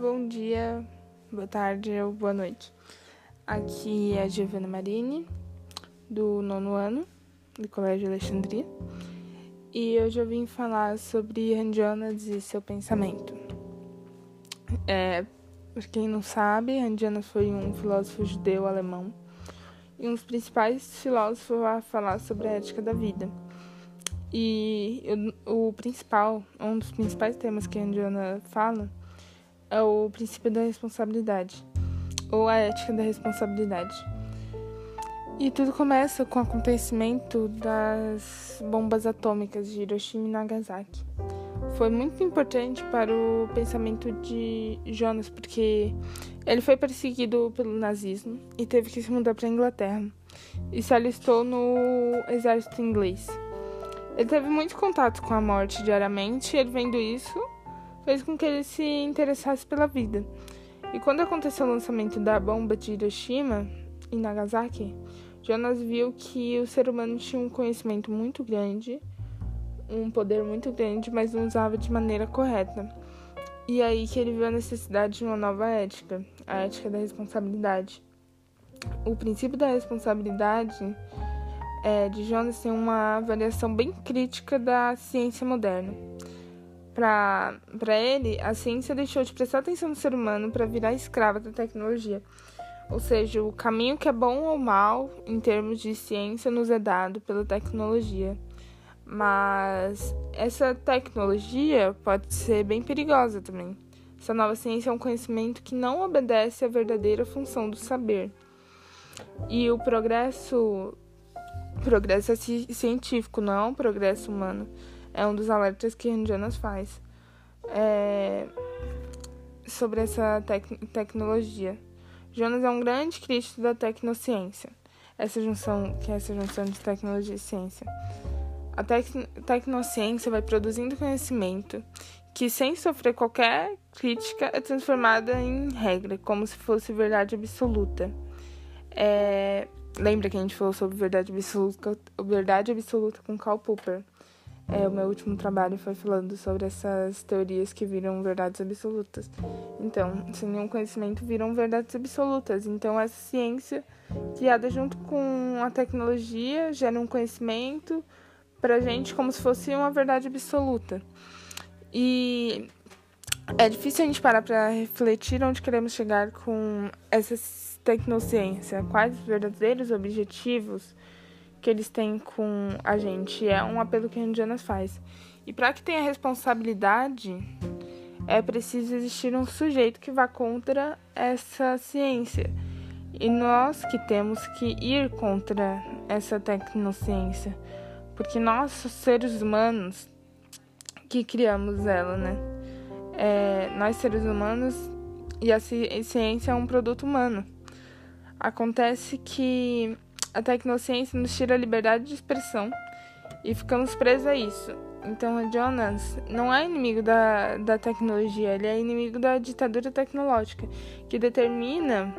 bom dia, boa tarde ou boa noite. Aqui é a Giovana Marini, do nono ano, do Colégio Alexandria, e hoje eu vim falar sobre Jonas e seu pensamento. É, para quem não sabe, Jonas foi um filósofo judeu-alemão e um dos principais filósofos a falar sobre a ética da vida. E o principal, um dos principais temas que a Indiana fala é o princípio da responsabilidade, ou a ética da responsabilidade. E tudo começa com o acontecimento das bombas atômicas de Hiroshima e Nagasaki. Foi muito importante para o pensamento de Jonas, porque ele foi perseguido pelo nazismo e teve que se mudar para a Inglaterra e se alistou no exército inglês. Ele teve muito contato com a morte diariamente, ele vendo isso fez com que ele se interessasse pela vida. E quando aconteceu o lançamento da bomba de Hiroshima e Nagasaki, Jonas viu que o ser humano tinha um conhecimento muito grande, um poder muito grande, mas não usava de maneira correta. E aí que ele viu a necessidade de uma nova ética, a ética da responsabilidade. O princípio da responsabilidade é, de Jonas tem uma avaliação bem crítica da ciência moderna. Para ele, a ciência deixou de prestar atenção no ser humano para virar escrava da tecnologia. Ou seja, o caminho que é bom ou mal em termos de ciência nos é dado pela tecnologia. Mas essa tecnologia pode ser bem perigosa também. Essa nova ciência é um conhecimento que não obedece à verdadeira função do saber. E o progresso progresso científico, não é um progresso humano. É um dos alertas que Jonas faz é, sobre essa tec tecnologia. Jonas é um grande crítico da tecnociência, essa junção, que é essa junção de tecnologia e ciência. A tec tecnociência vai produzindo conhecimento que, sem sofrer qualquer crítica, é transformada em regra, como se fosse verdade absoluta. É, Lembra que a gente falou sobre verdade absoluta, verdade absoluta com Karl Popper? É, o meu último trabalho foi falando sobre essas teorias que viram verdades absolutas. Então, sem nenhum conhecimento, viram verdades absolutas. Então, essa ciência, criada junto com a tecnologia, gera um conhecimento pra gente como se fosse uma verdade absoluta. E é difícil a gente parar para refletir onde queremos chegar com essas tecnociência, quais os verdadeiros objetivos que eles têm com a gente. É um apelo que a Indiana faz. E para que tenha responsabilidade, é preciso existir um sujeito que vá contra essa ciência. E nós que temos que ir contra essa tecnociência. Porque nós, seres humanos, que criamos ela, né? É, nós, seres humanos, e a ciência é um produto humano. Acontece que a tecnociência nos tira a liberdade de expressão e ficamos presos a isso. Então, Jonas não é inimigo da, da tecnologia, ele é inimigo da ditadura tecnológica, que determina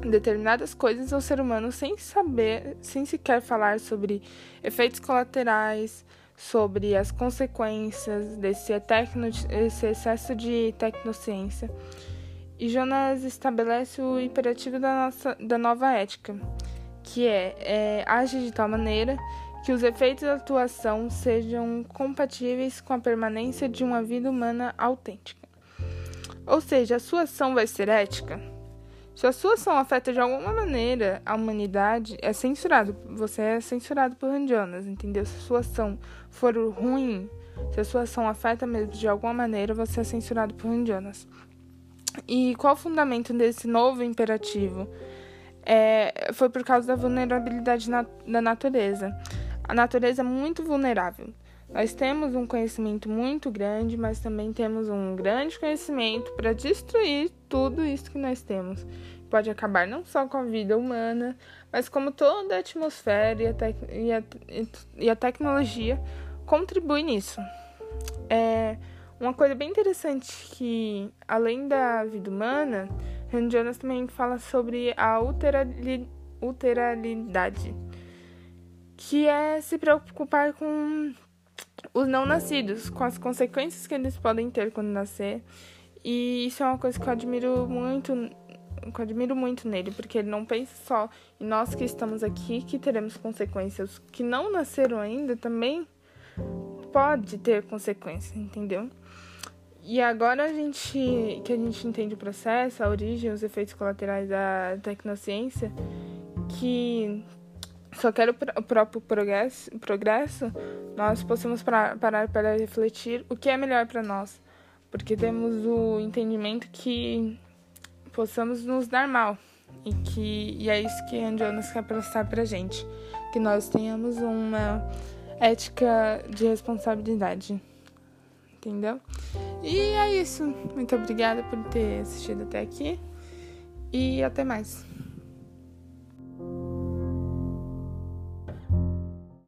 determinadas coisas ao ser humano sem saber, sem sequer falar sobre efeitos colaterais, sobre as consequências desse, tecno, esse excesso de tecnociência. E Jonas estabelece o imperativo da, nossa, da nova ética, que é, é age de tal maneira que os efeitos da atuação sejam compatíveis com a permanência de uma vida humana autêntica. Ou seja, a sua ação vai ser ética? Se a sua ação afeta de alguma maneira a humanidade, é censurado. Você é censurado por Jonas, entendeu? Se a sua ação for ruim, se a sua ação afeta mesmo de alguma maneira, você é censurado por Jonas. E qual o fundamento desse novo imperativo? É, foi por causa da vulnerabilidade na, da natureza. A natureza é muito vulnerável. Nós temos um conhecimento muito grande, mas também temos um grande conhecimento para destruir tudo isso que nós temos. Pode acabar não só com a vida humana, mas como toda a atmosfera e a, e a, e a tecnologia contribui nisso. É, uma coisa bem interessante que, além da vida humana, Rand Jonas também fala sobre a uteralidade, que é se preocupar com os não nascidos, com as consequências que eles podem ter quando nascer. E isso é uma coisa que eu admiro muito, que eu admiro muito nele, porque ele não pensa só em nós que estamos aqui que teremos consequências, que não nasceram ainda também pode ter consequências, entendeu? E agora a gente que a gente entende o processo, a origem, os efeitos colaterais da tecnociência, que só quer o próprio progresso, progresso nós possamos parar para refletir o que é melhor para nós, porque temos o entendimento que possamos nos dar mal e que e é isso que a Jonas quer passar para gente, que nós tenhamos uma ética de responsabilidade, entendeu? E é isso. Muito obrigada por ter assistido até aqui e até mais.